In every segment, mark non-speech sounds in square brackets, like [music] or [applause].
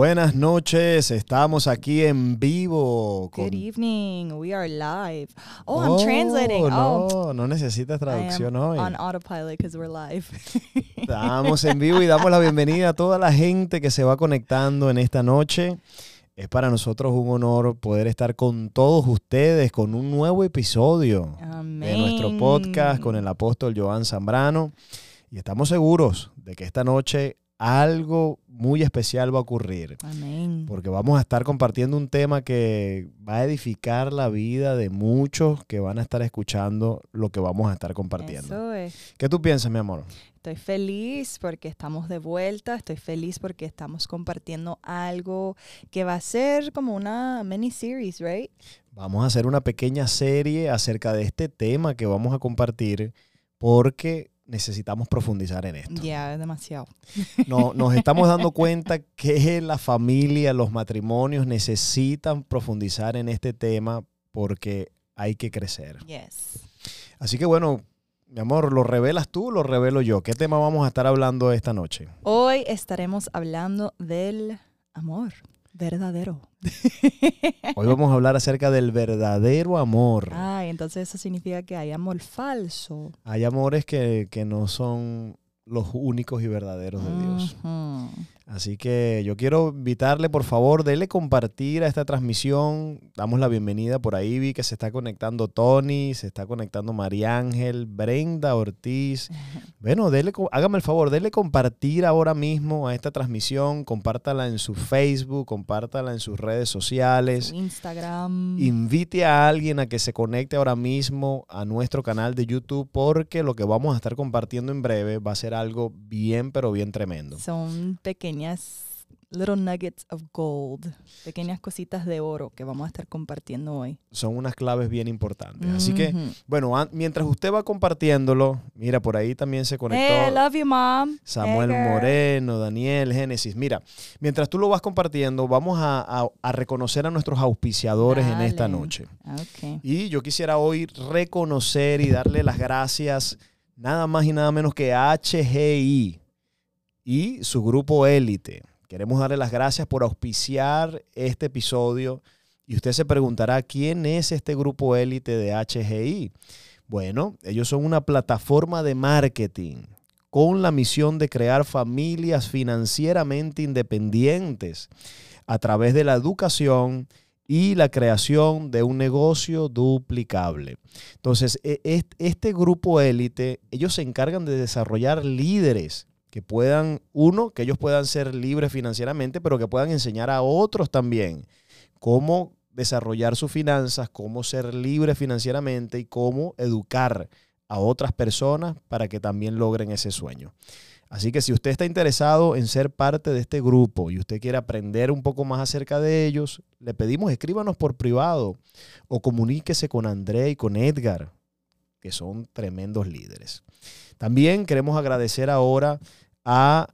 Buenas noches, estamos aquí en vivo. Good evening, we are live. Oh, I'm translating. No, oh, no necesitas traducción I am hoy. on autopilot because we're live. [laughs] Estamos en vivo y damos la bienvenida a toda la gente que se va conectando en esta noche. Es para nosotros un honor poder estar con todos ustedes con un nuevo episodio de nuestro podcast con el apóstol Joan Zambrano. Y estamos seguros de que esta noche algo muy especial va a ocurrir. Amén. Porque vamos a estar compartiendo un tema que va a edificar la vida de muchos que van a estar escuchando lo que vamos a estar compartiendo. Eso es. ¿Qué tú piensas, mi amor? Estoy feliz porque estamos de vuelta. Estoy feliz porque estamos compartiendo algo que va a ser como una mini series, right? Vamos a hacer una pequeña serie acerca de este tema que vamos a compartir porque necesitamos profundizar en esto. Ya, es demasiado. [laughs] No, nos estamos dando cuenta que la familia, los matrimonios necesitan profundizar en este tema porque hay que crecer. Yes. Así que bueno, mi amor, ¿lo revelas tú o lo revelo yo? ¿Qué tema vamos a estar hablando esta noche? Hoy estaremos hablando del amor verdadero. [laughs] Hoy vamos a hablar acerca del verdadero amor. Ay, entonces eso significa que hay amor falso. Hay amores que, que no son los únicos y verdaderos de Dios. Ujú. Así que yo quiero invitarle, por favor, dele compartir a esta transmisión. Damos la bienvenida por ahí, vi que se está conectando Tony, se está conectando María Ángel, Brenda Ortiz. [laughs] Bueno, dele, hágame el favor, dele compartir ahora mismo a esta transmisión, compártala en su Facebook, compártala en sus redes sociales. Instagram. Invite a alguien a que se conecte ahora mismo a nuestro canal de YouTube porque lo que vamos a estar compartiendo en breve va a ser algo bien, pero bien tremendo. Son pequeñas little nuggets of gold, pequeñas cositas de oro que vamos a estar compartiendo hoy. Son unas claves bien importantes. Así que, bueno, mientras usted va compartiéndolo, mira, por ahí también se conectó Hey, I love you, mom. Samuel Hey. Moreno, Daniel, Génesis. Mira, mientras tú lo vas compartiendo, vamos a, a- a reconocer a nuestros auspiciadores en esta noche. Y yo quisiera hoy reconocer y darle las gracias nada más y nada menos que a HGI y su grupo Élite. Queremos darle las gracias por auspiciar este episodio. Y usted se preguntará, ¿quién es este grupo Élite de HGI? Bueno, ellos son una plataforma de marketing con la misión de crear familias financieramente independientes a través de la educación y la creación de un negocio duplicable. Entonces, e- est- este grupo élite, ellos se encargan de desarrollar líderes que puedan, uno, que ellos puedan ser libres financieramente, pero que puedan enseñar a otros también cómo desarrollar sus finanzas, cómo ser libres financieramente y cómo educar a otras personas para que también logren ese sueño. Así que si usted está interesado en ser parte de este grupo y usted quiere aprender un poco más acerca de ellos, le pedimos escríbanos por privado o comuníquese con André y con Edgar, que son tremendos líderes. También queremos agradecer ahora a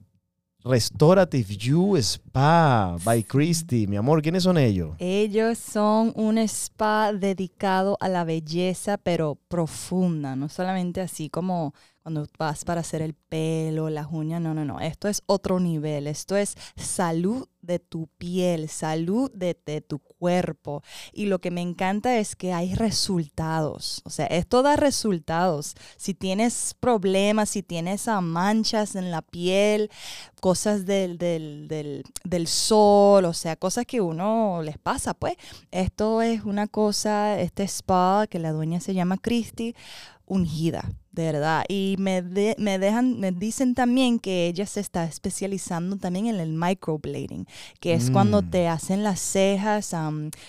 Restorative You Spa by Christy. Mi amor, ¿quiénes son ellos? Ellos son un spa dedicado a la belleza, pero profunda, no solamente así como cuando vas para hacer el pelo, las uñas, no, no, no. Esto es otro nivel. Esto es salud de tu piel, salud de, tu cuerpo. Y lo que me encanta es que hay resultados. O sea, esto da resultados. Si tienes problemas, si tienes manchas en la piel, cosas del, del, del, del sol, o sea, cosas que uno les pasa, pues. Esto es una cosa, este spa que la dueña se llama Christy, ungida, de verdad. Y me, de- me dejan, me dicen también que ella se está especializando también en el microblading, que es cuando Mm. te hacen las cejas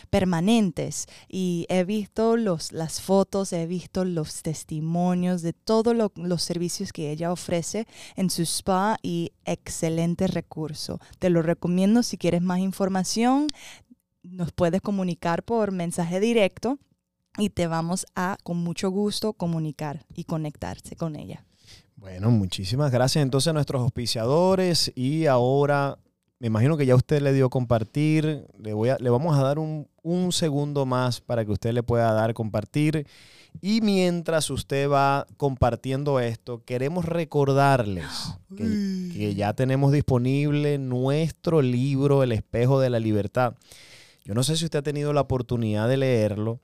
permanentes. Y he visto los, las fotos, he visto los testimonios de todos lo- los servicios que ella ofrece en su spa y excelente recurso. Te lo recomiendo si quieres más información. Nos puedes comunicar por mensaje directo y te vamos a con mucho gusto comunicar y conectarse con ella. Bueno, muchísimas gracias entonces a nuestros auspiciadores y ahora me imagino que ya usted le dio compartir. Le, voy a, le vamos a dar un, un segundo más para que usted le pueda dar compartir. Y mientras usted va compartiendo esto, queremos recordarles [gasps] que, que ya tenemos disponible nuestro libro, El espejo de la libertad. Yo no sé si usted ha tenido la oportunidad de leerlo,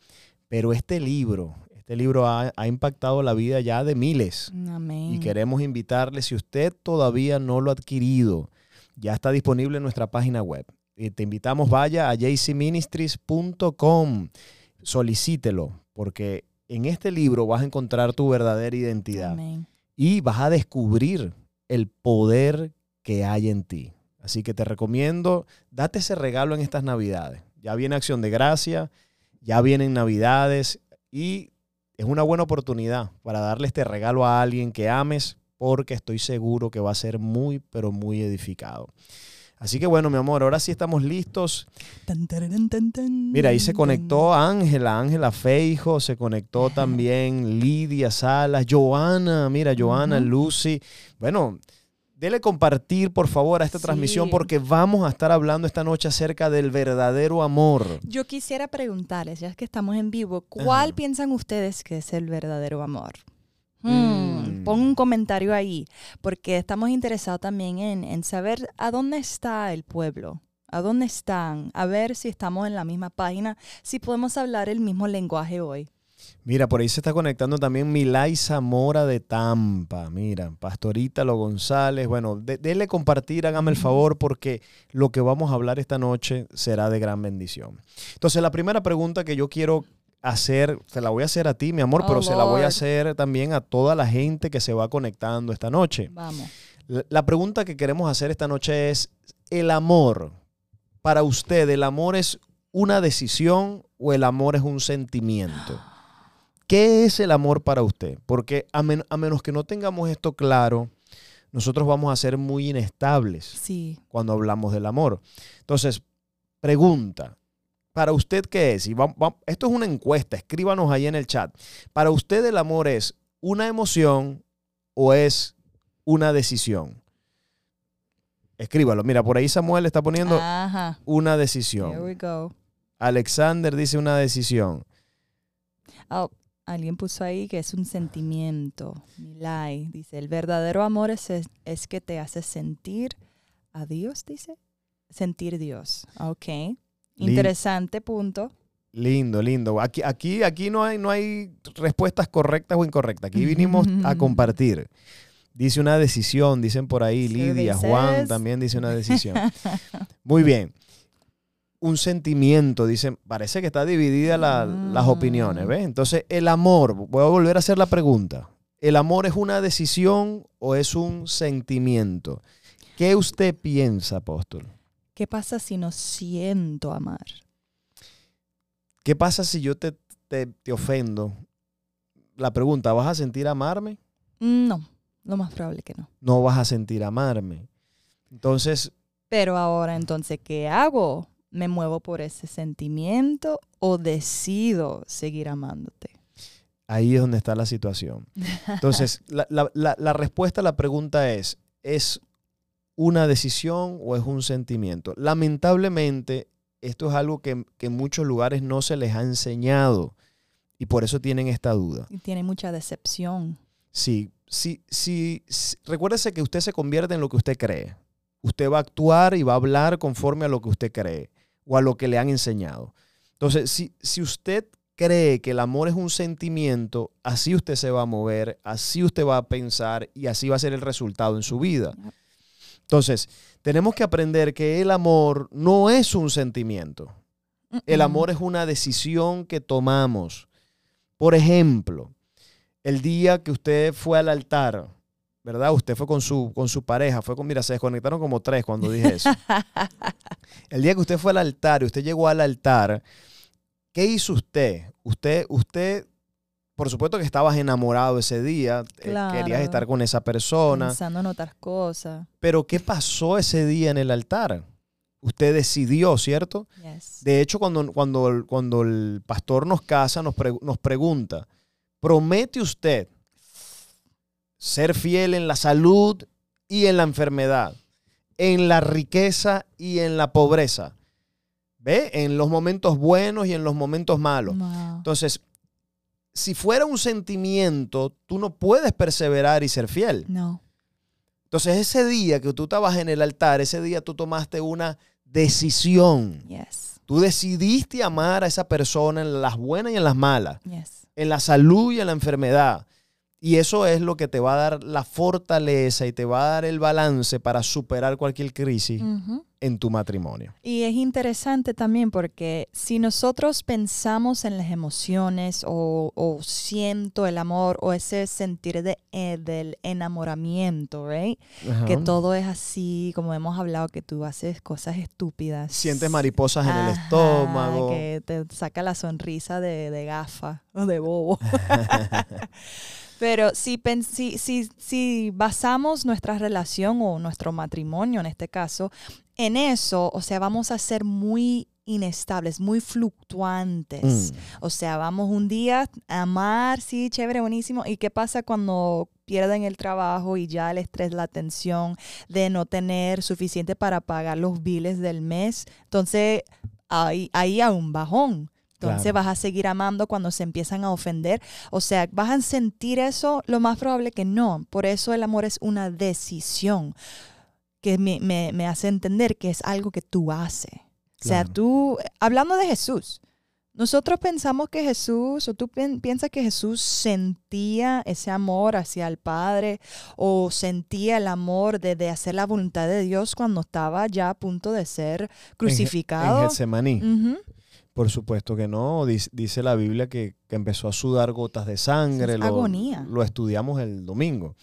pero este libro, este libro ha, ha impactado la vida ya de miles. Amén. Y queremos invitarle, si usted todavía no lo ha adquirido, ya está disponible en nuestra página web. Y te invitamos, vaya a jcministries.com, solicítelo, porque en este libro vas a encontrar tu verdadera identidad Amén. y vas a descubrir el poder que hay en ti. Así que te recomiendo, date ese regalo en estas navidades. Ya viene Acción de Gracia, ya vienen navidades y es una buena oportunidad para darle este regalo a alguien que ames porque estoy seguro que va a ser muy, pero muy edificado. Así que bueno, mi amor, ahora sí estamos listos. Mira, ahí se conectó Ángela, Ángela Feijo, se conectó también Lidia Salas, Joana, mira, Joana. Lucy. Bueno, dele compartir por favor a esta Sí. transmisión porque vamos a estar hablando esta noche acerca del verdadero amor. Yo quisiera preguntarles, ya que estamos en vivo, ¿cuál Ajá. piensan ustedes que es el verdadero amor? Mm. Hmm, Pon un comentario ahí, porque estamos interesados también en, en saber a dónde está el pueblo, a dónde están, a ver si estamos en la misma página, si podemos hablar el mismo lenguaje hoy. Mira, por ahí se está conectando también Milay Zamora de Tampa. Mira, Pastorita Lo González. Bueno, de- dele compartir, hágame el favor, porque lo que vamos a hablar esta noche será de gran bendición. Entonces, la primera pregunta que yo quiero hacer, te la voy a hacer a ti, mi amor, Oh, pero se la voy a hacer también a toda la gente que se va conectando esta noche. Vamos. La, la pregunta que queremos hacer esta noche es, ¿el amor, para usted, el amor es una decisión o el amor es un sentimiento? ¿Qué es el amor para usted? Porque a, men- a menos que no tengamos esto claro, nosotros vamos a ser muy inestables Sí. cuando hablamos del amor. Entonces, pregunta, ¿para usted qué es? Y va- va- esto es una encuesta, escríbanos ahí en el chat. ¿Para usted el amor es una emoción o es una decisión? Escríbalo. Mira, por ahí Samuel está poniendo Ajá. una Here decisión. we go. Alexander dice una decisión. Oh, alguien puso ahí que es un sentimiento. Milay dice, el verdadero amor es, es, que te hace sentir a Dios, dice. Sentir Dios. Ok. Interesante punto. Lindo, lindo. Aquí, aquí, aquí no, hay, no hay respuestas correctas o incorrectas. Aquí vinimos a [laughs] compartir. Dice una decisión, dicen por ahí Lidia, Juan también dice una decisión. [laughs] Muy bien. Un sentimiento, dicen, parece que está dividida la- las Mm. opiniones, ¿ves? Entonces, el amor, voy a volver a hacer la pregunta. ¿El amor es una decisión o es un sentimiento? ¿Qué usted piensa, apóstol? ¿Qué pasa si no siento amar? ¿Qué pasa si yo te, te, te ofendo? La pregunta, ¿vas a sentir amarme? No, lo más probable que no. No vas a sentir amarme. Entonces, Pero ahora entonces, ¿qué hago? ¿Me muevo por ese sentimiento o decido seguir amándote? ahí es donde está la situación. Entonces, [laughs] la, la- la- la respuesta a la pregunta es, ¿es una decisión o es un sentimiento? Lamentablemente, esto es algo que, que en muchos lugares no se les ha enseñado y por eso tienen esta duda. Y tiene mucha decepción. Sí, sí, sí, sí. Recuérdese que usted se convierte en lo que usted cree. Usted va a actuar y va a hablar conforme a lo que usted cree o a lo que le han enseñado. Entonces, si, si usted cree que el amor es un sentimiento, así usted se va a mover, así usted va a pensar y así va a ser el resultado en su vida. Entonces, tenemos que aprender que el amor no es un sentimiento. El amor es una decisión que tomamos. Por ejemplo, el día que usted fue al altar, ¿verdad? Usted fue con su, con su pareja, fue con, mira, se desconectaron como tres cuando dije eso. [laughs] el día que usted fue al altar y usted llegó al altar, ¿qué hizo usted? Usted, usted, por supuesto que estabas enamorado ese día, eh, querías estar con esa persona, Pensando en otras cosas. pero ¿qué pasó ese día en el altar? Usted decidió, ¿cierto? Yes. De hecho, cuando, cuando, el- cuando el pastor nos casa, nos, pre- nos pregunta, ¿promete usted ser fiel en la salud y en la enfermedad? en la riqueza y en la pobreza. ¿Ve? En los momentos buenos y en los momentos malos. Wow. Entonces, si fuera un sentimiento, tú no puedes perseverar y ser fiel. No. Entonces, ese día que tú estabas en el altar, ese día tú tomaste una decisión. Yes. Tú decidiste amar a esa persona en las buenas y en las malas, Yes. en la salud y en la enfermedad. Y eso es lo que te va a dar la fortaleza y te va a dar el balance para superar cualquier crisis en tu matrimonio. Y es interesante también porque si nosotros pensamos en las emociones o, o siento el amor o ese sentir de, eh, del enamoramiento, right? Que todo es así, como hemos hablado, que tú haces cosas estúpidas. Sientes mariposas en el estómago. Que te saca la sonrisa de, de gafa [laughs] de bobo. [laughs] Pero si, si, si, si basamos nuestra relación o nuestro matrimonio en este caso en eso, o sea, vamos a ser muy inestables, muy fluctuantes. Mm. O sea, vamos un día a amar, sí, chévere, buenísimo. ¿Y qué pasa cuando pierden el trabajo y ya el estrés, la tensión de no tener suficiente para pagar los biles del mes? Entonces, ahí, ahí hay un bajón. Entonces Claro. vas a seguir amando cuando se empiezan a ofender. O sea, ¿vas a sentir eso? Lo más probable que no. Por eso el amor es una decisión que me, me- me hace entender que es algo que tú haces. O sea, tú, hablando de Jesús, nosotros pensamos que Jesús, o tú pi- piensas que Jesús sentía ese amor hacia el Padre, o sentía el amor de, de hacer la voluntad de Dios cuando estaba ya a punto de ser En crucificado. Getsemaní. Por supuesto que no. Dice, dice la Biblia que, que empezó a sudar gotas de sangre. Es Lo, agonía. lo estudiamos el domingo.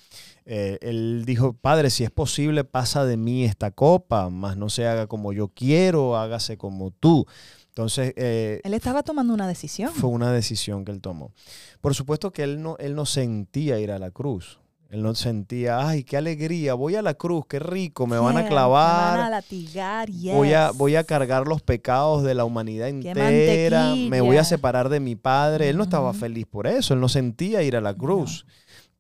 Eh, él dijo, Padre, si es posible, pasa de mí esta copa, mas no se haga como yo quiero, hágase como tú. Entonces, eh, Él estaba tomando una decisión. fue una decisión que él tomó. Por supuesto que él no, él no sentía ir a la cruz. Él no sentía, ay, qué alegría, voy a la cruz, qué rico, me van a clavar. Me van a latigar, Voy a, voy a cargar los pecados de la humanidad entera. Me voy a separar de mi padre. Él no estaba feliz por eso. Él no sentía ir a la cruz.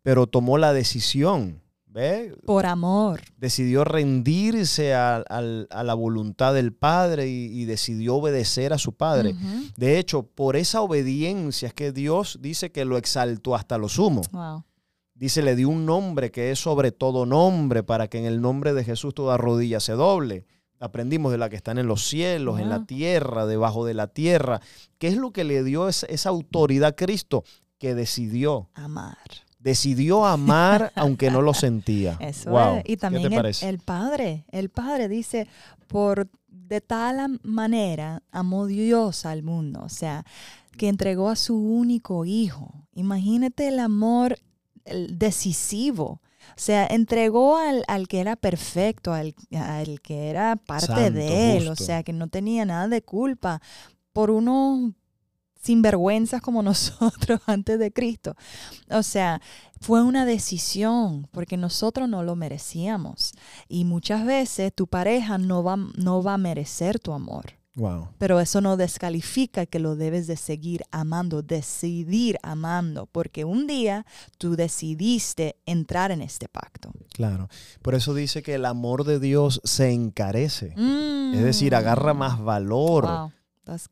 Pero tomó la decisión. ¿Ve? Por amor. Decidió rendirse a, a la voluntad del padre y, y decidió obedecer a su padre. De hecho, por esa obediencia es que Dios dice que lo exaltó hasta lo sumo. Wow. Dice, le dio un nombre que es sobre todo nombre, para que en el nombre de Jesús toda rodilla se doble. Aprendimos de la que están en los cielos, en la tierra, debajo de la tierra. ¿Qué es lo que le dio esa, esa autoridad a Cristo? Que decidió, Amar. decidió amar [laughs] aunque no lo sentía. Eso Wow. es. Y ¿Qué también te el, parece? el Padre. El Padre dice, por de tal manera amó Dios al mundo. O sea, que entregó a su único hijo. Imagínate el amor decisivo. O sea, entregó al, al que era perfecto, al, al que era parte Santo, de él. justo. O sea, que no tenía nada de culpa por unos sinvergüenzas como [laughs] nosotros antes de Cristo. O sea, fue una decisión porque nosotros no lo merecíamos. Y muchas veces tu pareja no va, no va a merecer tu amor. Wow. Pero eso no descalifica que lo debes de seguir amando, decidir amando, porque un día tú decidiste entrar en este pacto. Claro. Por eso dice que el amor de Dios se encarece. Es decir, agarra más valor. Mm. Wow.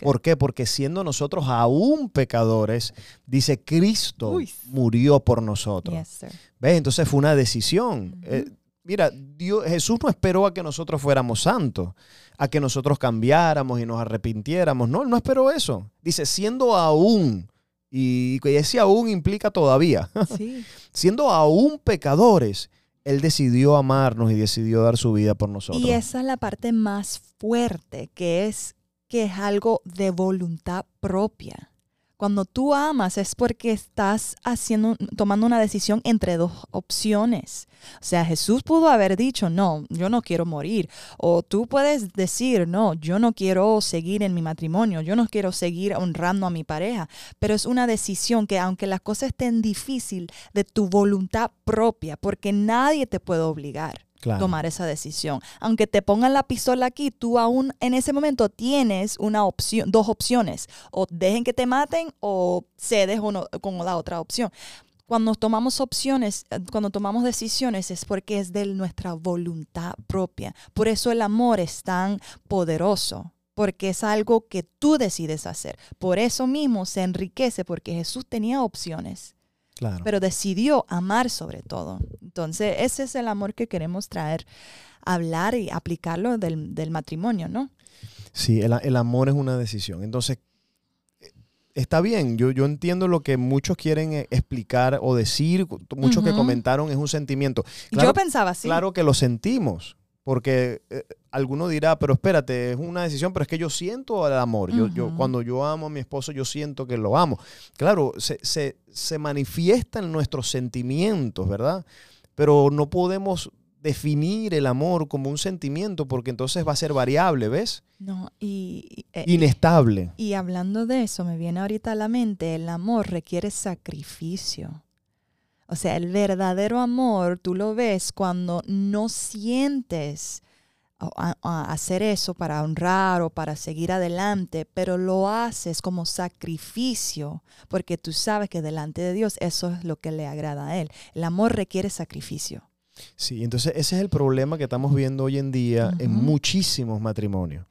¿Por qué? Porque siendo nosotros aún pecadores, dice Cristo Uy. murió por nosotros. Yes. ¿Ves? Entonces fue una decisión. Eh, mira, Dios, Jesús no esperó a que nosotros fuéramos santos, a que nosotros cambiáramos y nos arrepintiéramos. No, él no esperó eso. Dice, siendo aún, y que ese aún implica todavía, [laughs] Sí. siendo aún pecadores, Él decidió amarnos y decidió dar su vida por nosotros. Y esa es la parte más fuerte, que es que es algo de voluntad propia. Cuando tú amas es porque estás haciendo, tomando una decisión entre dos opciones. O sea, Jesús pudo haber dicho, no, yo no quiero morir. O tú puedes decir, no, yo no quiero seguir en mi matrimonio, yo no quiero seguir honrando a mi pareja. Pero es una decisión que aunque las cosas estén difícil, de tu voluntad propia, porque nadie te puede obligar Tomar esa decisión. Aunque te pongan la pistola aquí, tú aún en ese momento tienes una opción, dos opciones. O dejen que te maten o cedes o no- con la otra opción. cuando tomamos opciones, cuando tomamos decisiones es porque es de nuestra voluntad propia. Por eso el amor es tan poderoso, porque es algo que tú decides hacer. Por eso mismo se enriquece, porque Jesús tenía opciones, Claro. pero decidió amar sobre todo. Entonces, ese es el amor que queremos traer, hablar y aplicarlo del, del matrimonio, ¿no? Sí, el, el amor es una decisión. Entonces, eh, está bien, yo, yo entiendo lo que muchos quieren eh, explicar o decir, muchos que comentaron es un sentimiento. Claro, Yo pensaba así. claro que lo sentimos, porque eh, alguno dirá, pero espérate, es una decisión, pero es que yo siento el amor. Yo, yo, cuando yo amo a mi esposo, yo siento que lo amo. Claro, se, se, se manifiestan nuestros sentimientos, ¿verdad? Pero no podemos definir el amor como un sentimiento porque entonces va a ser variable, ¿ves? No, y, y- eh, Inestable. Y hablando de eso, me viene ahorita a la mente, el amor requiere sacrificio. O sea, el verdadero amor, tú lo ves cuando no sientes a- a- hacer eso para honrar o para seguir adelante, pero lo haces como sacrificio, porque tú sabes que delante de Dios eso es lo que le agrada a Él. El amor requiere sacrificio. Sí, entonces ese es el problema que estamos viendo hoy en día en muchísimos matrimonios.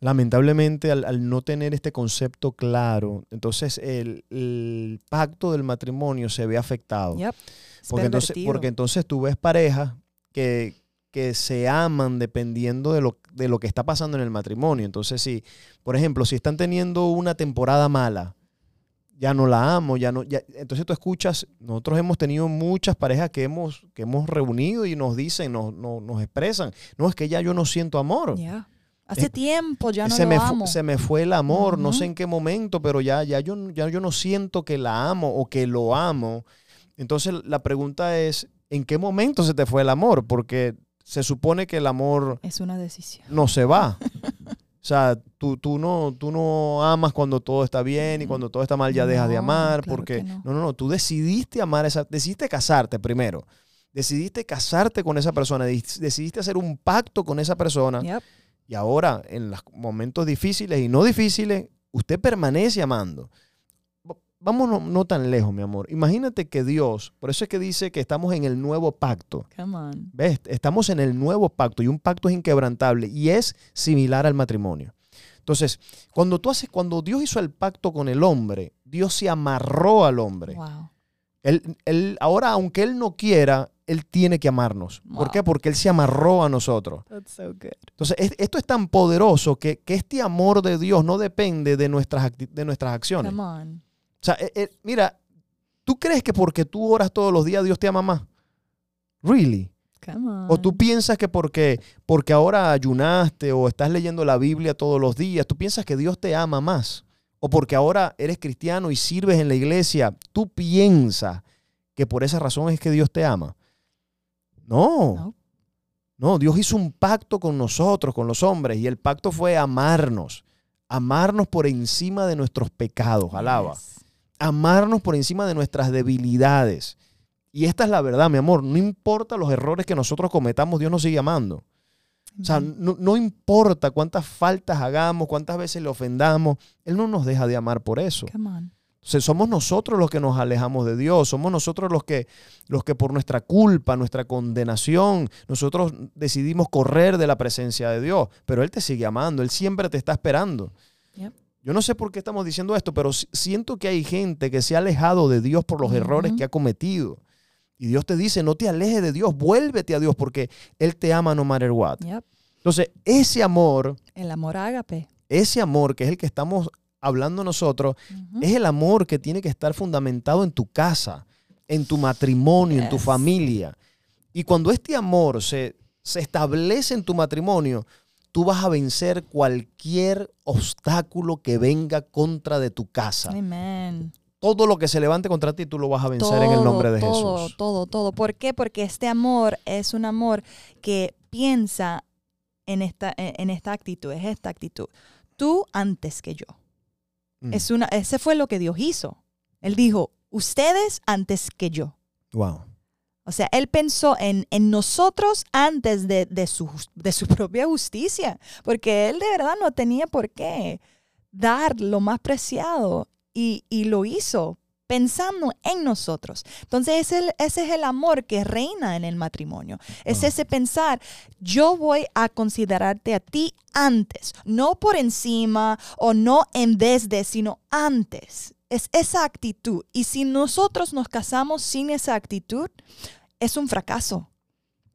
Lamentablemente, al, al no tener este concepto claro, entonces el, el pacto del matrimonio se ve afectado. Yep. Porque entonces, porque entonces tú ves parejas que, que se aman dependiendo de lo, de lo que está pasando en el matrimonio. Entonces, si, por ejemplo, si están teniendo una temporada mala, ya no la amo, ya no, ya, entonces tú escuchas, nosotros hemos tenido muchas parejas que hemos, que hemos reunido y nos dicen, nos, nos, nos expresan, no, es que ya yo no siento amor. Hace Eh, tiempo ya no se, lo me amo. se me fue el amor, no sé en qué momento, pero ya, ya, yo, ya yo no siento que la amo o que lo amo. Entonces la pregunta es, ¿en qué momento se te fue el amor? Porque se supone que el amor Es una decisión. no se va. [laughs] O sea, tú, tú, no, tú no amas cuando todo está bien y cuando todo está mal ya dejas de amar. claro porque que no. no, no, no, tú decidiste amar esa, decidiste casarte primero. Decidiste casarte con esa persona, dec- decidiste hacer un pacto con esa persona. Yep. Y ahora, en los momentos difíciles y no difíciles, usted permanece amando. V- Vamos no, no tan lejos, mi amor. Imagínate que Dios, por eso es que dice que estamos en el nuevo pacto. Come on. ¿Ves? Estamos en el nuevo pacto y un pacto es inquebrantable y es similar al matrimonio. Entonces, cuando tú haces, cuando Dios hizo el pacto con el hombre, Dios se amarró al hombre. Wow. Él, él- ahora, aunque él no quiera, él tiene que amarnos. ¿Por qué? Porque él se amarró a nosotros. That's so good. Entonces, es- esto es tan poderoso que, que este amor de Dios no depende de nuestras, de nuestras acciones. Come on. O sea, eh, eh, mira, ¿tú crees que porque tú oras todos los días Dios te ama más? ¿Really? Come on. ¿O tú piensas que porque, porque ahora ayunaste o estás leyendo la Biblia todos los días, tú piensas que Dios te ama más? ¿O porque ahora eres cristiano y sirves en la iglesia, tú piensas que por esa razón es que Dios te ama? No. No. No, Dios hizo un pacto con nosotros, con los hombres, y el pacto fue amarnos. Amarnos por encima de nuestros pecados, alaba amarnos por encima de nuestras debilidades. Y esta es la verdad, mi amor. No importa los errores que nosotros cometamos, Dios nos sigue amando. O sea, no, no importa cuántas faltas hagamos, cuántas veces le ofendamos, Él no nos deja de amar por eso. Come on. O sea, somos nosotros los que nos alejamos de Dios, somos nosotros los que, los que por nuestra culpa, nuestra condenación, nosotros decidimos correr de la presencia de Dios. Pero Él te sigue amando, Él siempre te está esperando. Yep. Yo no sé por qué estamos diciendo esto, pero si- siento que hay gente que se ha alejado de Dios por los errores que ha cometido. Y Dios te dice, no te alejes de Dios, vuélvete a Dios porque Él te ama no matter what. Yep. Entonces, ese amor, El amor ágape. ese amor que es el que estamos hablando nosotros, es el amor que tiene que estar fundamentado en tu casa, en tu matrimonio, en tu familia. Y cuando este amor se, se establece en tu matrimonio, tú vas a vencer cualquier obstáculo que venga contra de tu casa. Amen. Todo lo que se levante contra ti, tú lo vas a vencer en el nombre de todo, Jesús. Todo, todo. ¿Por qué? Porque este amor es un amor que piensa en esta, en esta actitud, es esta actitud. Tú antes que yo. Mm. Es una, ese fue lo que Dios hizo. Él dijo, ustedes antes que yo. Wow. O sea, él pensó en, en nosotros antes de, de su, de su [laughs] propia justicia, porque él de verdad no tenía por qué dar lo más preciado y, y lo hizo pensando en nosotros. Entonces ese, ese es el amor que reina en el matrimonio. Es Ah. ese pensar, yo voy a considerarte a ti antes, no por encima o no en vez de, sino antes. Es esa actitud. Y si nosotros nos casamos sin esa actitud, es un fracaso.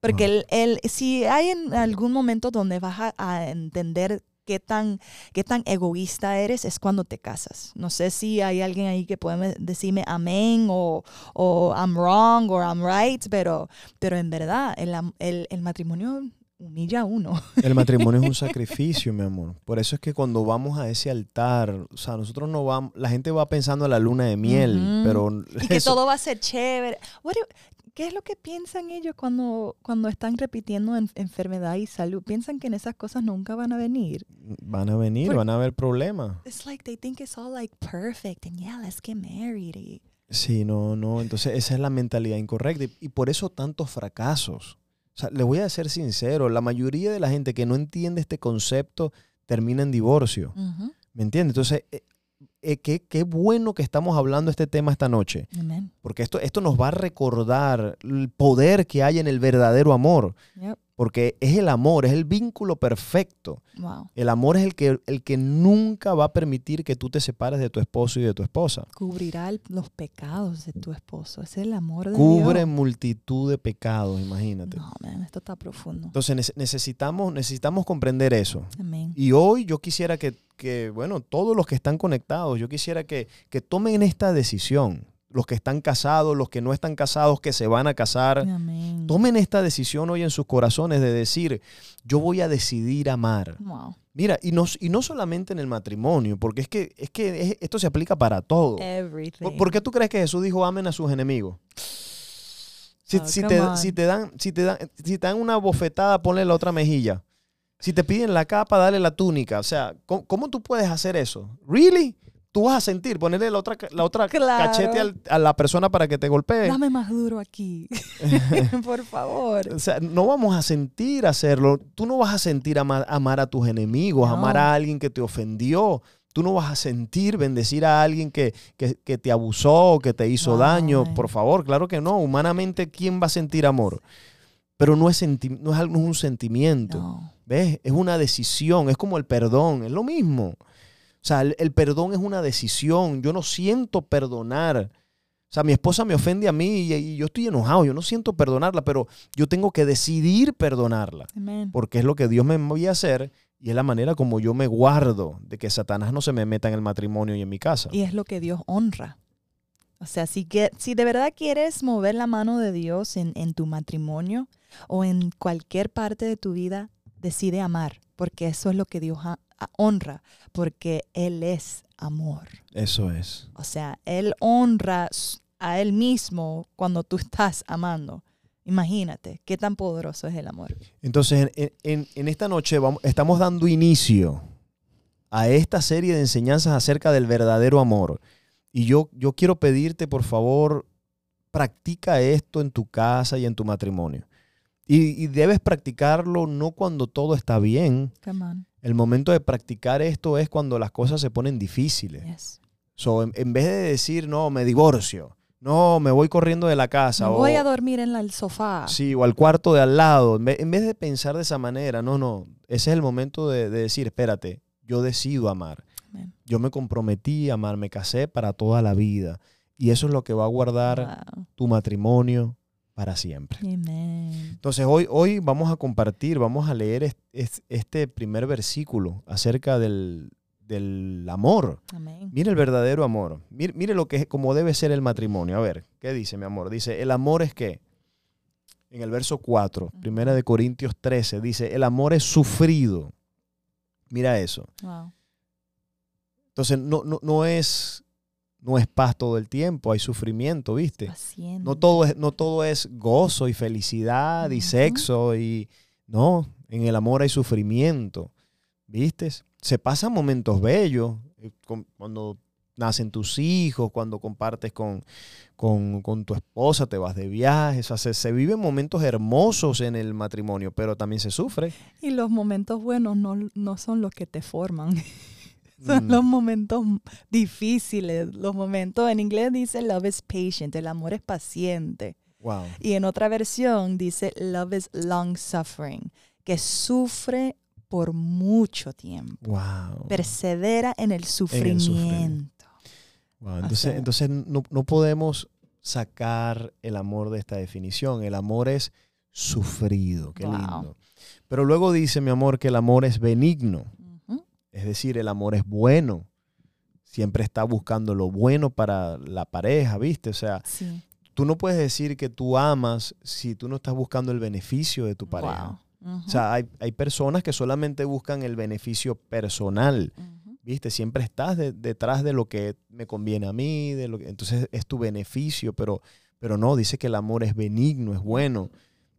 Porque el, el- si hay en algún momento donde vas a, a entender qué tan, qué tan egoísta eres, es cuando te casas. No sé si hay alguien ahí que puede decirme amén o, o I'm wrong o I'm right, pero, pero en verdad el, el- el matrimonio humilla a uno. [laughs] El matrimonio es un sacrificio, mi amor. Por eso es que cuando vamos a ese altar, o sea, nosotros no vamos, la gente va pensando en la luna de miel, pero Y que todo va a ser chévere. What do- ¿Qué es lo que piensan ellos cuando, cuando están repitiendo en- enfermedad y salud? Piensan que en esas cosas nunca van a venir. van a venir, van a haber problemas. It's like they think it's all like perfect and yeah, let's get married. y- Sí, no, no. Entonces esa es la mentalidad incorrecta y, y por eso tantos fracasos. O sea, le voy a ser sincero, la mayoría de la gente que no entiende este concepto termina en divorcio. ¿Me entiendes? Entonces, eh, qué, qué bueno que estamos hablando este tema esta noche, Amen. porque esto, esto nos va a recordar el poder que hay en el verdadero amor, Yep. Porque es el amor, es el vínculo perfecto. Wow. El amor es el que, el que nunca va a permitir que tú te separes de tu esposo y de tu esposa. Cubrirá el- los pecados de tu esposo. Es el amor de Cubre Dios. multitud de pecados, imagínate. No, man, esto está profundo. Entonces nece- necesitamos, necesitamos comprender eso. Amén. Y hoy yo quisiera que, que, bueno, todos los que están conectados, yo quisiera que, que tomen esta decisión. Los que están casados, los que no están casados, que se van a casar. Amén. Tomen esta decisión hoy en sus corazones de decir, yo voy a decidir amar. Wow. Mira, y no, y no solamente en el matrimonio, porque es que, es que es- esto se aplica para todo. ¿Por, por qué tú crees que Jesús dijo amen a sus enemigos? Si, Oh, si come te, on. si, te dan, si, te dan, si te dan una bofetada, ponle la otra mejilla. Si te piden la capa, dale la túnica. O sea, ¿cómo, cómo tú puedes hacer eso? ¿Really? Tú vas a sentir, ponerle la otra, la otra Claro. cachete al- a la persona para que te golpee. Dame más duro aquí. [laughs] [laughs] Por favor. O sea, no vamos a sentir hacerlo. Tú no vas a sentir amar, amar a tus enemigos, No. amar a alguien que te ofendió. Tú no vas a sentir bendecir a alguien que, que- que te abusó, que te hizo daño. Por favor, claro que no. Humanamente, ¿quién va a sentir amor? Pero no es, senti- no es, algo- no es un sentimiento. No. ¿Ves? Es una decisión. Es como el perdón. Es lo mismo. O sea, el, el perdón es una decisión. Yo no siento perdonar. O sea, mi esposa me ofende a mí y, y yo estoy enojado. Yo no siento perdonarla, pero yo tengo que decidir perdonarla. Porque es lo que Dios me envía a hacer y es la manera como yo me guardo de que Satanás no se me meta en el matrimonio y en mi casa. Y es lo que Dios honra. O sea, si, que, si de verdad quieres mover la mano de Dios en, en tu matrimonio o en cualquier parte de tu vida, decide amar, porque eso es lo que Dios ha- honra, porque Él es amor. Eso es. O sea, Él honra a Él mismo cuando tú estás amando. Imagínate qué tan poderoso es el amor. Entonces, en, en- en esta noche vamos, estamos dando inicio a esta serie de enseñanzas acerca del verdadero amor. Y yo, yo quiero pedirte, por favor, practica esto en tu casa y en tu matrimonio. Y, y debes practicarlo no cuando todo está bien. Come on. El momento de practicar esto es cuando las cosas se ponen difíciles. Yes. So, en, en vez de decir, no, me divorcio, no, me voy corriendo de la casa, Me o, voy a dormir en la- el sofá. sí, o al cuarto de al lado, en vez, en vez de pensar de esa manera, no, no, ese es el momento de, de decir, espérate, yo decido amar. Yo me comprometí a amar, me casé para toda la vida. Y eso es lo que va a guardar Wow. tu matrimonio para siempre. Amen. Entonces hoy, hoy vamos a compartir, vamos a leer es- es- este primer versículo acerca del, del amor. Amén. Mire el verdadero amor. Mire, mire lo que es, como debe ser el matrimonio. A ver, ¿qué dice mi amor? Dice, el amor es que, en el verso 4, primera de Corintios 13, dice, el amor es sufrido. Mira eso. Wow. Entonces, no, no, no es, no es paz todo el tiempo, hay sufrimiento, ¿viste? Paciente. No todo es, no todo es gozo y felicidad y sexo y no, en el amor hay sufrimiento, ¿viste? Se pasan momentos bellos eh, cuando nacen tus hijos, cuando compartes con, con, con tu esposa, te vas de viaje, o sea, se, se viven momentos hermosos en el matrimonio, pero también se sufre. Y los momentos buenos no, no son los que te forman. [laughs] Son Mm. los momentos difíciles, los momentos, en inglés dice love is patient, el amor es paciente. Wow. Y en otra versión dice love is long suffering, que sufre por mucho tiempo, Wow. persevera en el sufrimiento. Wow, Entonces, sea- entonces no, no podemos sacar el amor de esta definición. El amor es sufrido. Qué Wow. lindo. Pero luego dice, mi amor, que el amor es benigno. Es decir, el amor es bueno. Siempre está buscando lo bueno para la pareja, ¿viste? O sea, Sí. tú no puedes decir que tú amas si tú no estás buscando el beneficio de tu pareja. Wow. O sea, hay, hay personas que solamente buscan el beneficio personal. ¿Viste? Siempre estás de- detrás de lo que me conviene a mí, de lo que, entonces es tu beneficio, pero, pero no, dice que el amor es benigno, es bueno.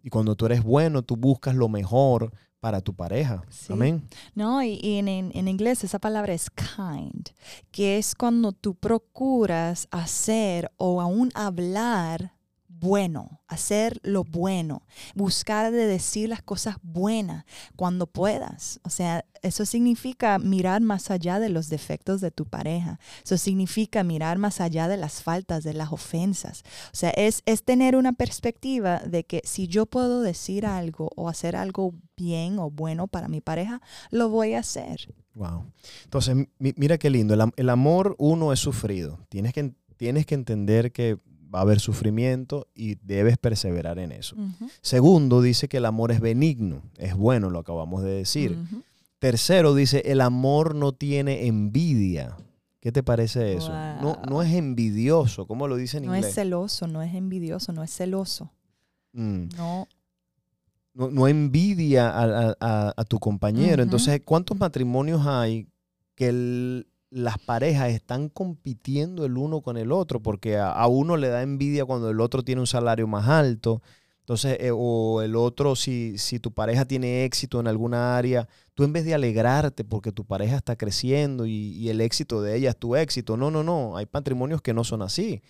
Y cuando tú eres bueno, tú buscas lo mejor para tu pareja. Sí. Amén. No, y, y en, en- en inglés esa palabra es kind, que es cuando tú procuras hacer o aún hablar bueno, hacer lo bueno, buscar de decir las cosas buenas cuando puedas. O sea, eso significa mirar más allá de los defectos de tu pareja. Eso significa mirar más allá de las faltas, de las ofensas. O sea, es, es tener una perspectiva de que si yo puedo decir algo o hacer algo bien o bueno para mi pareja, lo voy a hacer. Wow. Entonces, mi- mira qué lindo. El amor, uno, es sufrido. Tienes que, tienes que entender que va a haber sufrimiento y debes perseverar en eso. Segundo, dice que el amor es benigno. Es bueno, lo acabamos de decir. Tercero dice, el amor no tiene envidia. ¿Qué te parece eso? No, no es envidioso, ¿cómo lo dice en No es inglés? celoso, no es envidioso, no es celoso. Mm, No, no, no envidia a, a- a- a tu compañero. Entonces, ¿cuántos matrimonios hay que el- las parejas están compitiendo el uno con el otro? Porque a, a uno le da envidia cuando el otro tiene un salario más alto. Entonces, eh, o el otro, si, si tu pareja tiene éxito en alguna área, tú en vez de alegrarte porque tu pareja está creciendo y, y el éxito de ella es tu éxito, no, no, no, hay matrimonios que no son así.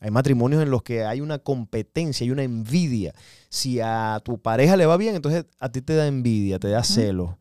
Hay matrimonios en los que hay una competencia, hay una envidia. Si a tu pareja le va bien, entonces a ti te da envidia, te da celos.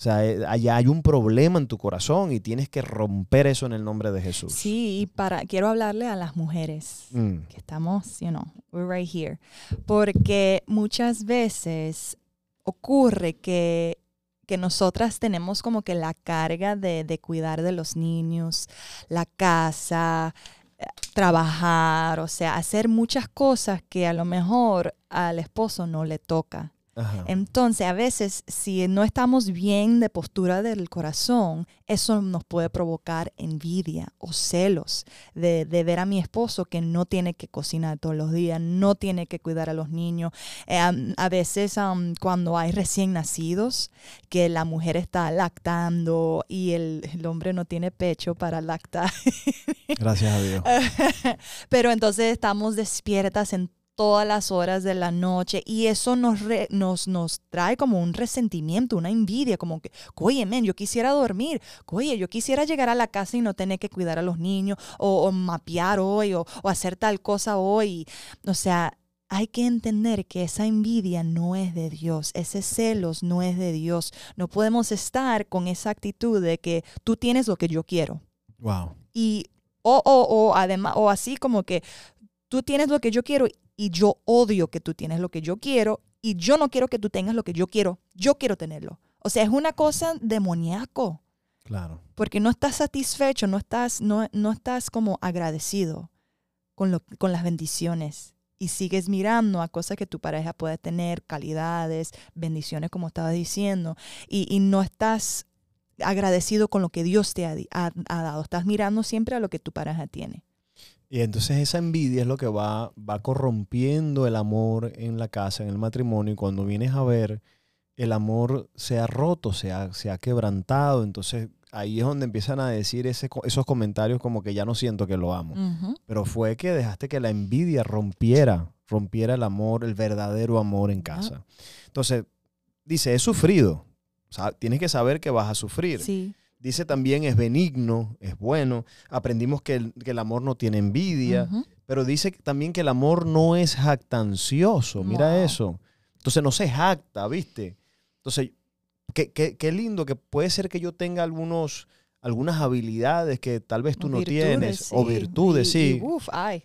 O sea, eh, allá hay un problema en tu corazón y tienes que romper eso en el nombre de Jesús. sí, y para, quiero hablarle a las mujeres. Mm, que estamos, you know, we're right here. Porque muchas veces ocurre que, que nosotras tenemos como que la carga de, de cuidar de los niños, la casa, eh, trabajar, o sea, hacer muchas cosas que a lo mejor al esposo no le toca. Ajá. Entonces, a veces, si no estamos bien de postura del corazón, eso nos puede provocar envidia o celos de, de ver a mi esposo que no tiene que cocinar todos los días, no tiene que cuidar a los niños. Eh, a veces, cuando hay recién nacidos, que la mujer está lactando y el, el hombre no tiene pecho para lactar. Gracias a Dios. [laughs] Pero entonces estamos despiertas en todas las horas de la noche y eso nos, re- nos, nos trae como un resentimiento, una envidia, como que, oye, men, yo quisiera dormir, oye, yo quisiera llegar a la casa y no tener que cuidar a los niños o, o mapear hoy o, o hacer tal cosa hoy. O sea, hay que entender que esa envidia no es de Dios, ese celos no es de Dios. No podemos estar con esa actitud de que tú tienes lo que yo quiero Wow. y o, o, o además o así como que tú tienes lo que yo quiero y yo odio que tú tienes lo que yo quiero y yo no quiero que tú tengas lo que yo quiero, yo quiero tenerlo. O sea, es una cosa demoníaco, Claro. porque no estás satisfecho, no estás no, no estás como agradecido con lo, con las bendiciones y sigues mirando a cosas que tu pareja puede tener, calidades, bendiciones como estaba diciendo, y, y no estás agradecido con lo que Dios te ha, di- ha- ha dado. Estás mirando siempre a lo que tu pareja tiene. Y entonces esa envidia es lo que va, va corrompiendo el amor en la casa, en el matrimonio. Y cuando vienes a ver, el amor se ha roto, se ha, se ha quebrantado. Entonces ahí es donde empiezan a decir ese esos comentarios como que ya no siento que lo amo. Pero fue que dejaste que la envidia rompiera, rompiera el amor, el verdadero amor en casa. Entonces, dice, es sufrido. O sea, tienes que saber que vas a sufrir. Sí. Dice también es benigno, es bueno. Aprendimos que el, que el amor no tiene envidia, pero dice también que el amor no es jactancioso. Mira Wow. eso. Entonces no se jacta, ¿viste? Entonces, qué, qué- qué lindo que puede ser que yo tenga algunos, algunas habilidades que tal vez tú O no virtudes, tienes, o virtudes, Y- sí. y, uf, ay.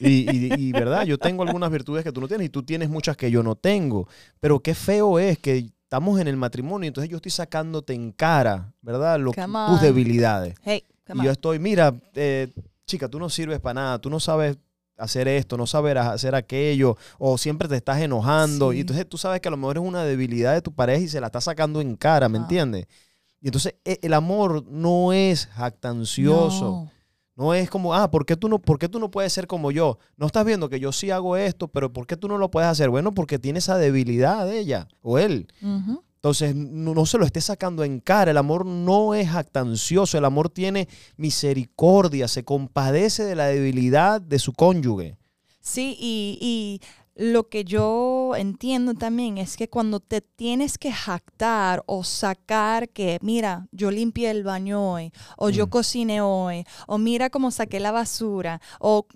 Y, y- y, verdad, yo tengo algunas virtudes que tú no tienes y tú tienes muchas que yo no tengo. Pero qué feo es que estamos en el matrimonio, entonces yo estoy sacándote en cara, ¿verdad? Lo- tus debilidades. Hey, Y yo estoy, mira, eh, chica, tú no sirves para nada, tú no sabes hacer esto, no sabes hacer aquello, o siempre te estás enojando. Sí. Y entonces tú sabes que a lo mejor es una debilidad de tu pareja y se la está sacando en cara, ¿me Ah. entiendes? Y entonces e- el amor no es jactancioso. No. No es como, ah, ¿por qué, tú no, ¿por qué tú no puedes ser como yo? No estás viendo que yo sí hago esto, pero ¿por qué tú no lo puedes hacer? Bueno, porque tiene esa debilidad de ella o él. Entonces, no, no se lo esté sacando en cara. El amor no es jactancioso. El amor tiene misericordia, se compadece de la debilidad de su cónyuge. Sí, y, y lo que yo entiendo también es que cuando te tienes que jactar o sacar que, mira, yo limpié el baño hoy, o yo Mm. cociné hoy, o mira cómo saqué la basura, o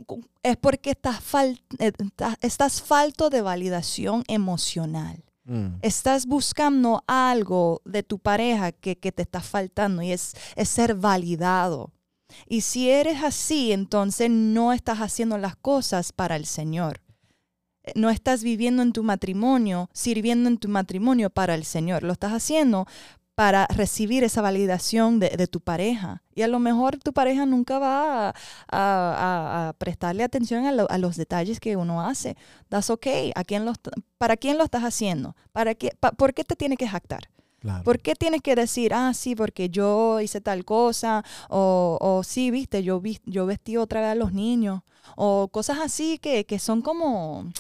es porque estás, fal- eh, estás falto de validación emocional. Mm. Estás buscando algo de tu pareja que, que te está faltando y es, es ser validado. Y si eres así, entonces no estás haciendo las cosas para el Señor. No estás viviendo en tu matrimonio, sirviendo en tu matrimonio para el Señor. Lo estás haciendo para recibir esa validación de, tu pareja. Y a lo mejor tu pareja nunca va a, prestarle atención a, lo- a los detalles que uno hace. That's okay. ¿A quién lo ¿Para quién lo estás haciendo? ¿Para qué, ¿Por qué te tiene que jactar? Claro. ¿Por qué tienes que decir, ah, sí, porque yo hice tal cosa? O, o sí, viste, yo, vi, yo vestí otra vez a los niños. O cosas así que, que son como,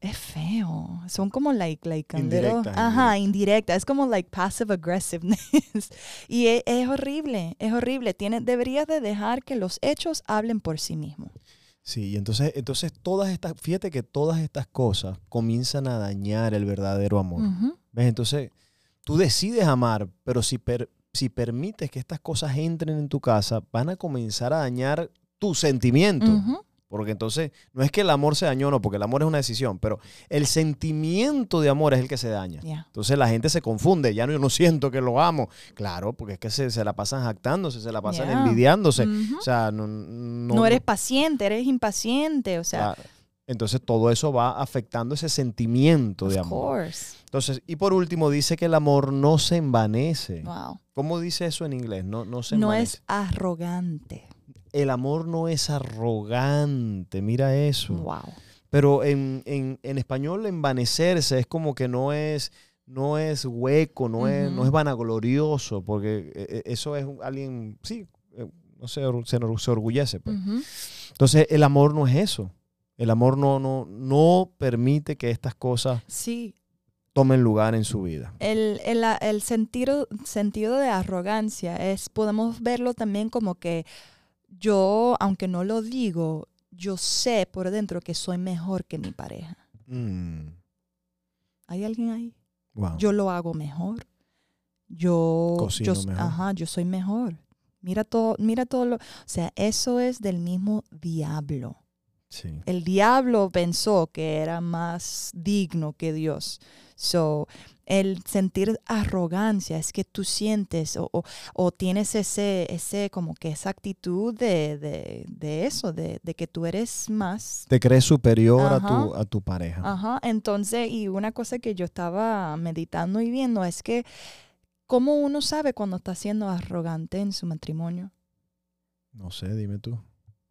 es feo, son como like, like, a little- Indirectas, ajá, indirecta, es como like passive aggressiveness. [laughs] y es, es horrible, es horrible. Tienes, deberías de dejar que los hechos hablen por sí mismos. Sí, y entonces, entonces todas estas, fíjate que todas estas cosas comienzan a dañar el verdadero amor. ¿Ves? Entonces, tú decides amar, pero si, per- si permites que estas cosas entren en tu casa, van a comenzar a dañar tu sentimiento. Porque entonces, no es que el amor se dañó, no, porque el amor es una decisión, pero el sentimiento de amor es el que se daña. Yeah. Entonces la gente se confunde, ya no, yo no siento que lo amo. Claro, porque es que se, se la pasan jactándose, se la pasan Yeah. envidiándose. O sea, no, no, no, eres paciente, eres impaciente, o sea, Claro. Entonces todo eso va afectando ese sentimiento de amor. course. Entonces, y por último dice que el amor no se envanece. Wow. ¿Cómo dice eso en inglés? No, no se No envanece. es arrogante. El amor no es arrogante, mira eso. Wow. Pero en, en- en español envanecerse es como que no es, no es hueco, no, es, no es vanaglorioso, porque eh, eh, eso es un- alguien, sí, eh, no sé, se, se orgullece. pues. Entonces el amor no es eso. El amor no, no, no permite que estas cosas Sí, tomen lugar en su vida. el, el, el sentido, sentido de arrogancia es, podemos verlo también como que yo, aunque no lo digo, yo sé por dentro que soy mejor que mi pareja. Mm, ¿Hay alguien ahí? wow. Yo lo hago mejor. Yo, Cocino yo, mejor. Ajá, yo soy mejor. Mira todo, mira todo lo, o sea, eso es del mismo diablo. Sí. el diablo pensó que era más digno que Dios. So, el sentir arrogancia es que tú sientes o, o- o tienes ese, ese, como que esa actitud de, de, de eso, de, de que tú eres más. Te crees superior a tu, a tu pareja. Ajá, entonces, y una cosa que yo estaba meditando y viendo es que, ¿cómo uno sabe cuando está siendo arrogante en su matrimonio? No sé, dime tú.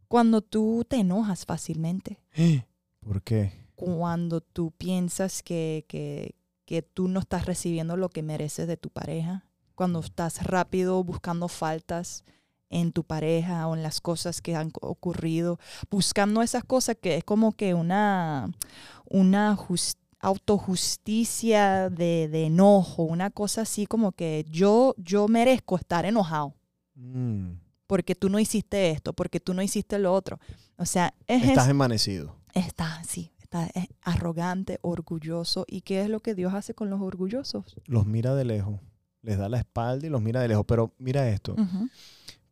Cuando tú te enojas fácilmente. [gasps] ¿Por qué? cuando tú piensas que, que, que tú no estás recibiendo lo que mereces de tu pareja, cuando estás rápido buscando faltas en tu pareja o en las cosas que han ocurrido, buscando esas cosas que es como que una, una jus- autojusticia de, de enojo, una cosa así como que yo, yo merezco estar enojado Mm, porque tú no hiciste esto, porque tú no hiciste lo otro. O sea, es Estás es- envanecido. está así, está es arrogante, orgulloso. ¿Y qué es lo que Dios hace con los orgullosos? Los mira de lejos. Les da la espalda y los mira de lejos. Pero mira esto.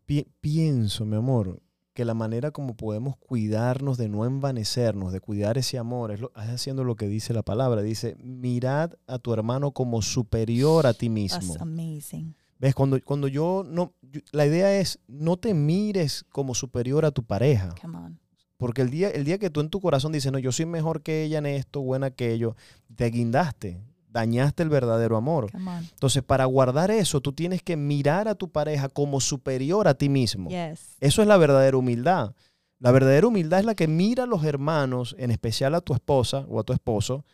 Pi- pienso, mi amor, que la manera como podemos cuidarnos de no envanecernos, de cuidar ese amor, es, lo- es haciendo lo que dice la palabra. Dice, mirad a tu hermano como superior a ti mismo. That's amazing. ¿Ves? Cuando, cuando yo no, yo- la idea es no te mires como superior a tu pareja. Come on. Porque el día, el día que tú en tu corazón dices, no, yo soy mejor que ella en esto, buena que aquello, te guindaste, dañaste el verdadero amor. Entonces, para guardar eso, tú tienes que mirar a tu pareja como superior a ti mismo. Yes. Eso es la verdadera humildad. La verdadera humildad es la que mira a los hermanos, en especial a tu esposa o a tu esposo.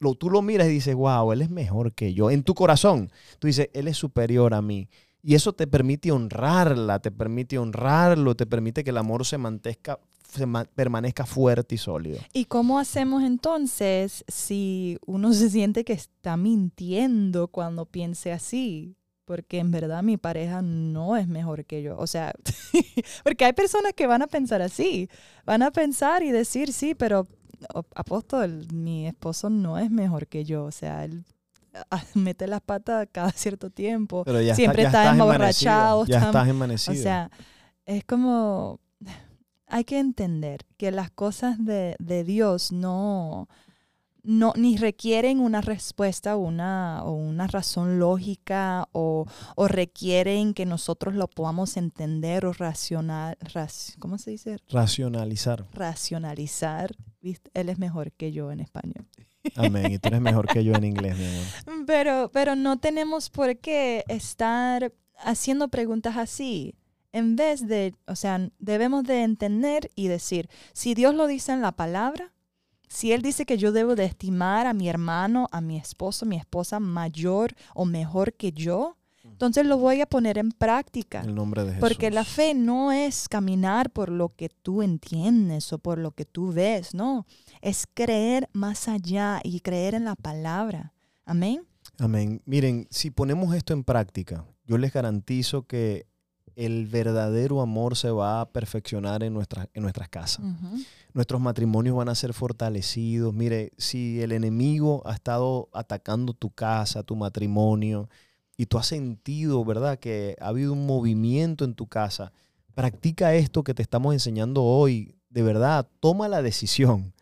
Lo, tú lo miras y dices, wow, él es mejor que yo. En tu corazón, tú dices, él es superior a mí. Y eso te permite honrarla, te permite honrarlo, te permite que el amor se mantenga, se ma- permanezca fuerte y sólido. ¿Y cómo hacemos entonces si uno se siente que está mintiendo cuando piense así? Porque en verdad mi pareja no es mejor que yo. O sea, [laughs] porque hay personas que van a pensar así. Van a pensar y decir, sí, pero apóstol, mi esposo no es mejor que yo. O sea, él ah, [laughs] mete las patas cada cierto tiempo. Pero ya Siempre ya está estás emborrachado, Ya está- estás. O sea, es como, [sighs] hay que entender que las cosas de, de Dios no, no, ni requieren una respuesta una, o una razón lógica o, o requieren que nosotros lo podamos entender o racional, rac- ¿cómo se dice? Racionalizar. Racionalizar. ¿Viste? Él es mejor que yo en español. Amén. Y tú eres mejor que yo en [laughs] inglés, mi amor. Pero, pero no tenemos por qué estar haciendo preguntas así. En vez de, o sea, debemos de entender y decir, si Dios lo dice en la palabra, si Él dice que yo debo de estimar a mi hermano, a mi esposo, mi esposa mayor o mejor que yo, entonces lo voy a poner en práctica. En el nombre de Jesús. Porque la fe no es caminar por lo que tú entiendes o por lo que tú ves, no. Es creer más allá y creer en la palabra. Amén. Amén. Miren, si ponemos esto en práctica, yo les garantizo que el verdadero amor se va a perfeccionar en, nuestras en nuestras casas. Ujú. Nuestros matrimonios van a ser fortalecidos. Mire, si el enemigo ha estado atacando tu casa, tu matrimonio, y tú has sentido, ¿verdad?, que ha habido un movimiento en tu casa, practica esto que te estamos enseñando hoy. De verdad, toma la decisión.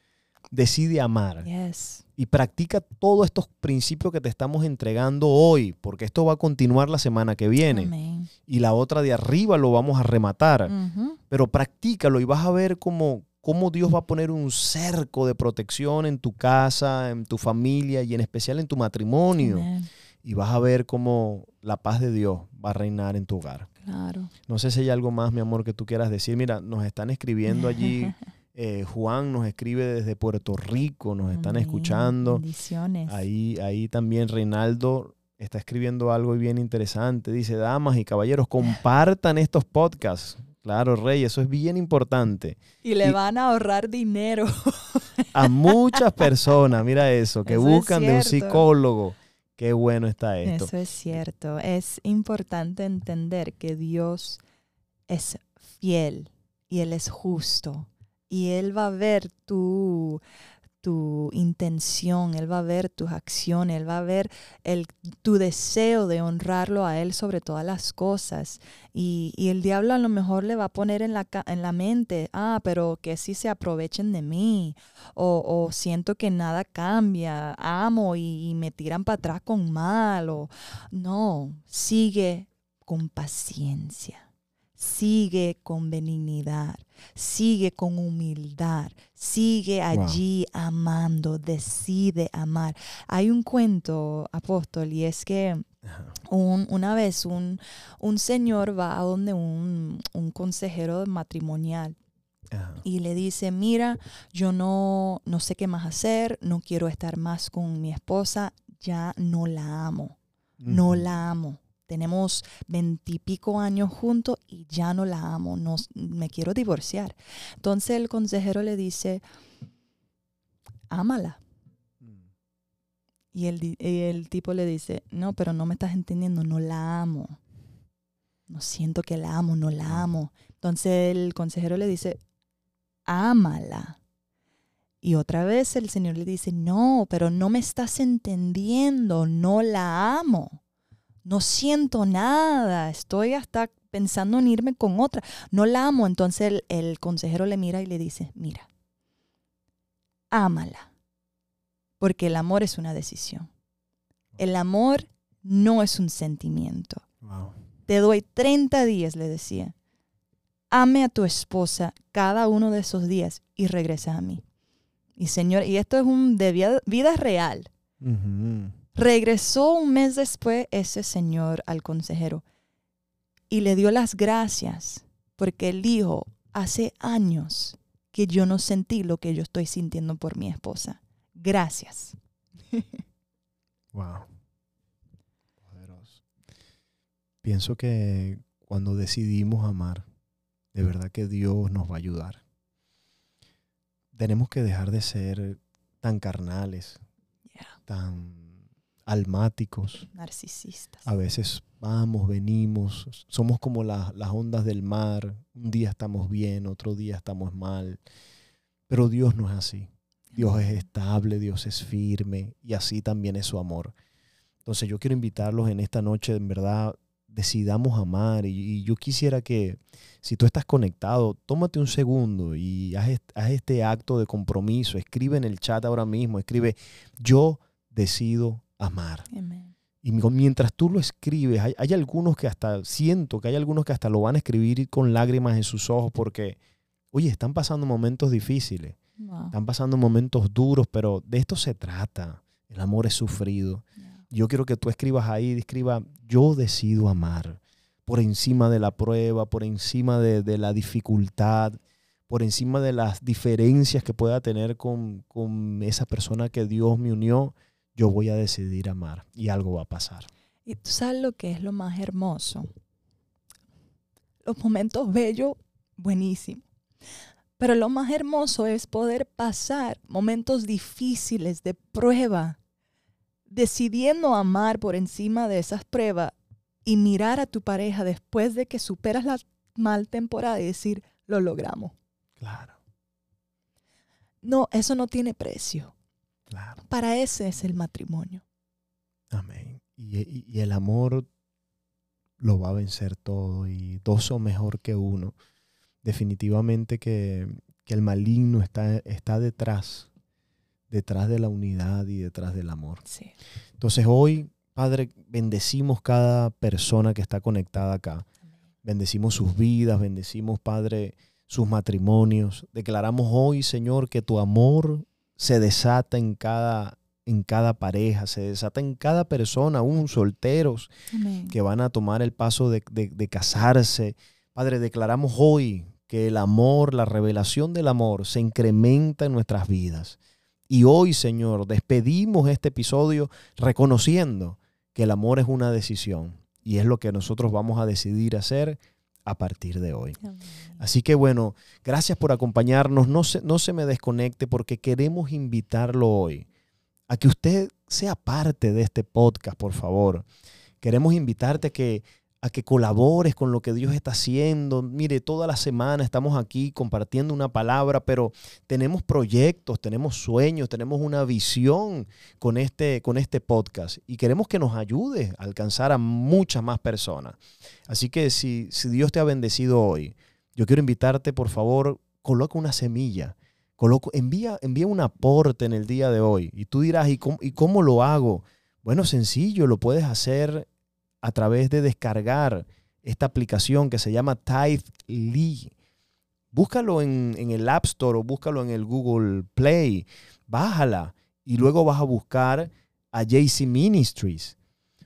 Decide amar Yes. y practica todos estos principios que te estamos entregando hoy, porque esto va a continuar la semana que viene Amén. y la otra de arriba lo vamos a rematar. Pero practícalo y vas a ver cómo, cómo Dios va a poner un cerco de protección en tu casa, en tu familia y en especial en tu matrimonio. Y vas a ver cómo la paz de Dios va a reinar en tu hogar. Claro. No sé si hay algo más, mi amor, que tú quieras decir. Mira, nos están escribiendo allí. [laughs] eh, Juan nos escribe desde Puerto Rico, nos están Amén. escuchando. Bendiciones. Ahí, ahí también Reinaldo está escribiendo algo bien interesante. Dice, damas y caballeros, compartan estos podcasts. Claro, Rey, eso es bien importante. Y le y- van a ahorrar dinero. [laughs] A muchas personas, mira eso, que Eso es buscan de un psicólogo. Qué bueno está esto. Eso es cierto. Es importante entender que Dios es fiel y Él es justo. Y Él va a ver tu, tu intención, Él va a ver tus acciones, Él va a ver el, tu deseo de honrarlo a Él sobre todas las cosas. Y, y el diablo a lo mejor le va a poner en la, en la mente, ah, pero que sí se aprovechen de mí, o, o siento que nada cambia, amo y, y me tiran para atrás con mal, o no, sigue con paciencia. Sigue con benignidad, sigue con humildad, sigue Wow. allí amando, decide amar. Hay un cuento, apóstol, y es que un- una vez un, un señor va a donde un, un consejero matrimonial Ajá. y le dice, mira, yo no, no sé qué más hacer, no quiero estar más con mi esposa, ya no la amo, no la amo. Tenemos veintipico años juntos y ya no la amo, no, me quiero divorciar. Entonces el consejero le dice, ámala. Mm. Y el, y el tipo le dice, no, pero no me estás entendiendo, no la amo. No siento que la amo, no la amo. Entonces el consejero le dice, ámala. Y otra vez el Señor le dice, no, pero no me estás entendiendo, no la amo. No siento nada, estoy hasta pensando en irme con otra. No la amo. Entonces el, el consejero le mira y le dice, mira, ámala. Porque el amor es una decisión. El amor no es un sentimiento. Wow. Te doy 30 días, le decía. Ame a tu esposa cada uno de esos días y regresas a mí. Y señor, y esto es un de vida, vida real. Regresó un mes después ese señor al consejero y le dio las gracias porque él dijo, hace años que yo no sentí lo que yo estoy sintiendo por mi esposa. Gracias. [laughs] Wow. Poderoso. Pienso que cuando decidimos amar, de verdad que Dios nos va a ayudar. Tenemos que dejar de ser tan carnales, Yeah. tan almáticos. Narcisistas. A veces vamos, venimos, somos como la- las ondas del mar. Un día estamos bien, otro día estamos mal. Pero Dios no es así. Dios es estable, Dios es firme y así también es su amor. Entonces yo quiero invitarlos en esta noche, en verdad, decidamos amar y, y yo quisiera que si tú estás conectado, tómate un segundo y haz, haz este acto de compromiso, escribe en el chat ahora mismo, escribe, yo decido amar. Amén. Y mi- mientras tú lo escribes, hay, hay algunos que hasta, siento que hay algunos que hasta lo van a escribir con lágrimas en sus ojos porque, oye, están pasando momentos difíciles. Wow. Están pasando momentos duros, pero de esto se trata. El amor es sufrido. Yeah. Yo quiero que tú escribas ahí, escriba, yo decido amar. Por encima de la prueba, por encima de, de la dificultad, por encima de las diferencias que pueda tener con, con esa persona que Dios me unió, yo voy a decidir amar y algo va a pasar. Y tú sabes lo que es lo más hermoso. Los momentos bellos, buenísimo. Pero lo más hermoso es poder pasar momentos difíciles de prueba, decidiendo amar por encima de esas pruebas y mirar a tu pareja después de que superas la mal temporada y decir, lo logramos. Claro, No, eso no tiene precio. Claro. Para ese es el matrimonio. Amén. Y, y- y el amor lo va a vencer todo y dos son mejor que uno. Definitivamente que, que el maligno está, está detrás, detrás de la unidad y detrás del amor. Sí. Entonces hoy, Padre, bendecimos cada persona que está conectada acá. Bendecimos sus vidas, bendecimos, Padre, sus matrimonios. Declaramos hoy, Señor, que tu amor se desata en cada, en cada pareja, se desata en cada persona, aún solteros Amén. que van a tomar el paso de, de- de casarse. Padre, declaramos hoy que el amor, la revelación del amor se incrementa en nuestras vidas. Y hoy, Señor, despedimos este episodio reconociendo que el amor es una decisión y es lo que nosotros vamos a decidir hacer a partir de hoy. Así que bueno, gracias por acompañarnos. No se, no se me desconecte porque queremos invitarlo hoy a que usted sea parte de este podcast, por favor. Queremos invitarte a que, a que colabores con lo que Dios está haciendo. Mire, toda la semana estamos aquí compartiendo una palabra, pero tenemos proyectos, tenemos sueños, tenemos una visión con este, con este podcast y queremos que nos ayude a alcanzar a muchas más personas. Así que si, si Dios te ha bendecido hoy, yo quiero invitarte, por favor, coloca una semilla. Coloco, envía, envía un aporte en el día de hoy. Y tú dirás, ¿y cómo, ¿y cómo lo hago? Bueno, sencillo, lo puedes hacer a través de descargar esta aplicación que se llama Tithely. Búscalo en, en el App Store o búscalo en el Google Play. Bájala y luego vas a buscar a JC Ministries.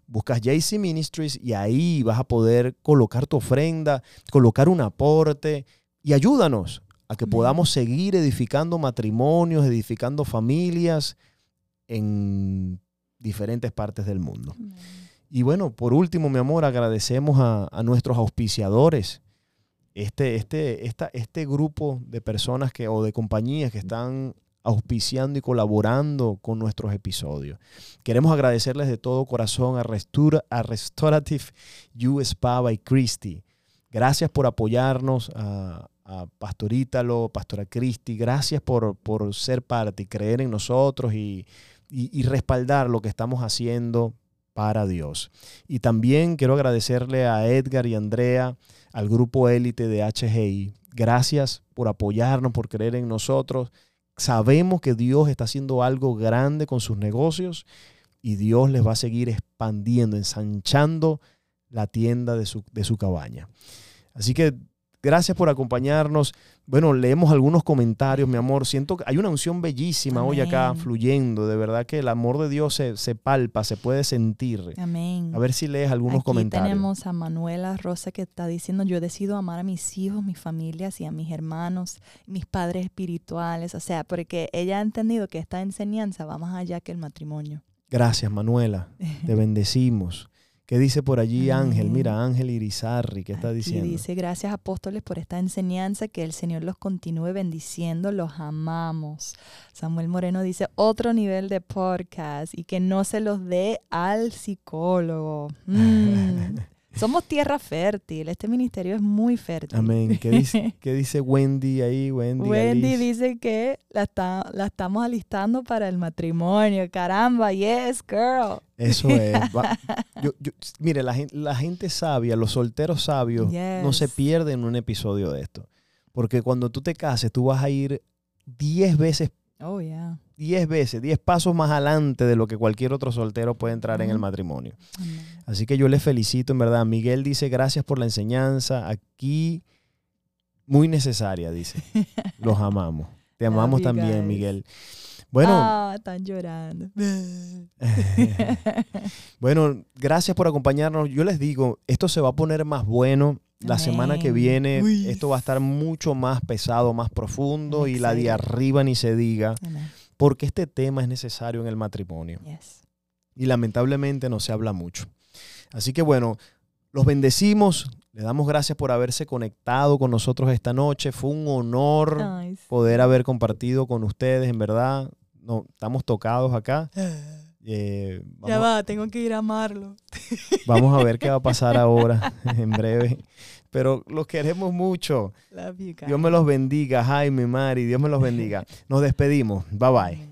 Buscas JC Ministries y ahí vas a poder colocar tu ofrenda, colocar un aporte y ayúdanos a que podamos seguir edificando matrimonios, edificando familias en diferentes partes del mundo. Amén. Y bueno, por último, mi amor, agradecemos a, nuestros auspiciadores. Este, este, esta, este grupo de personas que, o de compañías que están auspiciando y colaborando con nuestros episodios. Queremos agradecerles de todo corazón a, Restura- a Restorative U Spa by Christie. Gracias por apoyarnos, a, a Pastor Ítalo, Pastora Cristi. Gracias por, por ser parte y creer en nosotros y- y respaldar lo que estamos haciendo para Dios. Y también quiero agradecerle a Edgar y Andrea, al grupo élite de HGI. Gracias por apoyarnos, por creer en nosotros. Sabemos que Dios está haciendo algo grande con sus negocios y Dios les va a seguir expandiendo, ensanchando la tienda de su, de su cabaña. Así que gracias por acompañarnos. Bueno, leemos algunos comentarios, mi amor. Siento que hay una unción bellísima hoy acá fluyendo. De verdad que el amor de Dios se, se palpa, se puede sentir. Amén. A ver si lees algunos Aquí comentarios. tenemos a Manuela Rosa que está diciendo, yo decido amar a mis hijos, mis familias y a mis hermanos, mis padres espirituales. O sea, porque ella ha entendido que esta enseñanza va más allá que el matrimonio. Gracias, Manuela. [laughs] Te bendecimos. ¿Qué dice por allí Ángel? Mira, Ángel Irizarri, ¿qué está Aquí diciendo? dice, gracias apóstoles por esta enseñanza, que el Señor los continúe bendiciendo, los amamos. Samuel Moreno dice, otro nivel de podcast y que no se los dé al psicólogo. [laughs] Mm. Somos tierra fértil, este ministerio es muy fértil. Amén. ¿Qué dice, [laughs] qué dice Wendy ahí? Wendy, Wendy Alice? dice que la, está, la estamos alistando para el matrimonio. Caramba, yes, girl. Eso es. Va- [laughs] yo- yo- mire, la gente, la gente sabia, los solteros sabios, no se pierden un episodio de esto. Porque cuando tú te cases, tú vas a ir 10 veces, Oh, yeah. 10 veces, 10 pasos más adelante de lo que cualquier otro soltero puede entrar en el matrimonio. Así que yo les felicito, en verdad. Miguel dice, gracias por la enseñanza. Aquí, muy necesaria, dice. [laughs] Los amamos. Te amamos también. Miguel. Bueno, Ah, están llorando. [laughs] [laughs] bueno, gracias por acompañarnos. Yo les digo, esto se va a poner más bueno. La semana que viene, Uy. esto va a estar mucho más pesado, más profundo y la de arriba ni se diga, Amén. porque este tema es necesario en el matrimonio. Yes. y lamentablemente no se habla mucho. Así que bueno, los bendecimos, le damos gracias por haberse conectado con nosotros esta noche. Fue un honor Nice. poder haber compartido con ustedes, en verdad. No, estamos tocados acá. [laughs] Eh, Ya va, tengo que ir a amarlo. [laughs] vamos a ver qué va a pasar ahora, [laughs] en breve. Pero los queremos mucho. You. Dios me los bendiga, Jaime, Mari, Dios me los bendiga. Nos despedimos. Bye bye.